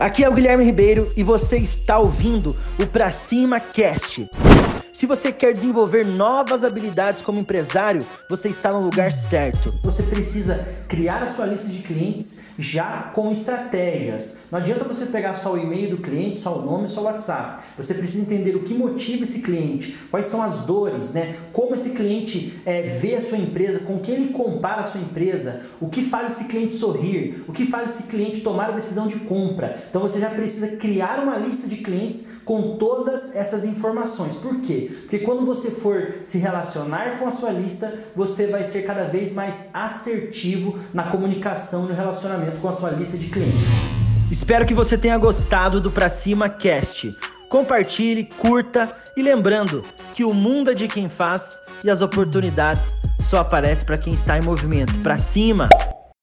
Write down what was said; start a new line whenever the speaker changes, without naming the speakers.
Aqui é o Guilherme Ribeiro e você está ouvindo o Pra Cima Cast. Se você quer desenvolver novas habilidades como empresário, você está no lugar certo.
Você precisa criar a sua lista de clientes já com estratégias. Não adianta você pegar só o e-mail do cliente, só o nome, só o WhatsApp. Você precisa entender o que motiva esse cliente, quais são as dores, né? Como esse cliente é, vê a sua empresa, com quem ele compara a sua empresa, o que faz esse cliente sorrir, o que faz esse cliente tomar a decisão de compra. Então você já precisa criar uma lista de clientes com todas essas informações. Por quê? Porque quando você for se relacionar com a sua lista, você vai ser cada vez mais assertivo na comunicação e no relacionamento com a sua lista de clientes.
Espero que você tenha gostado do Pra Cima Cast. Compartilhe, curta e lembrando que o mundo é de quem faz e as oportunidades só aparecem para quem está em movimento. Pra cima!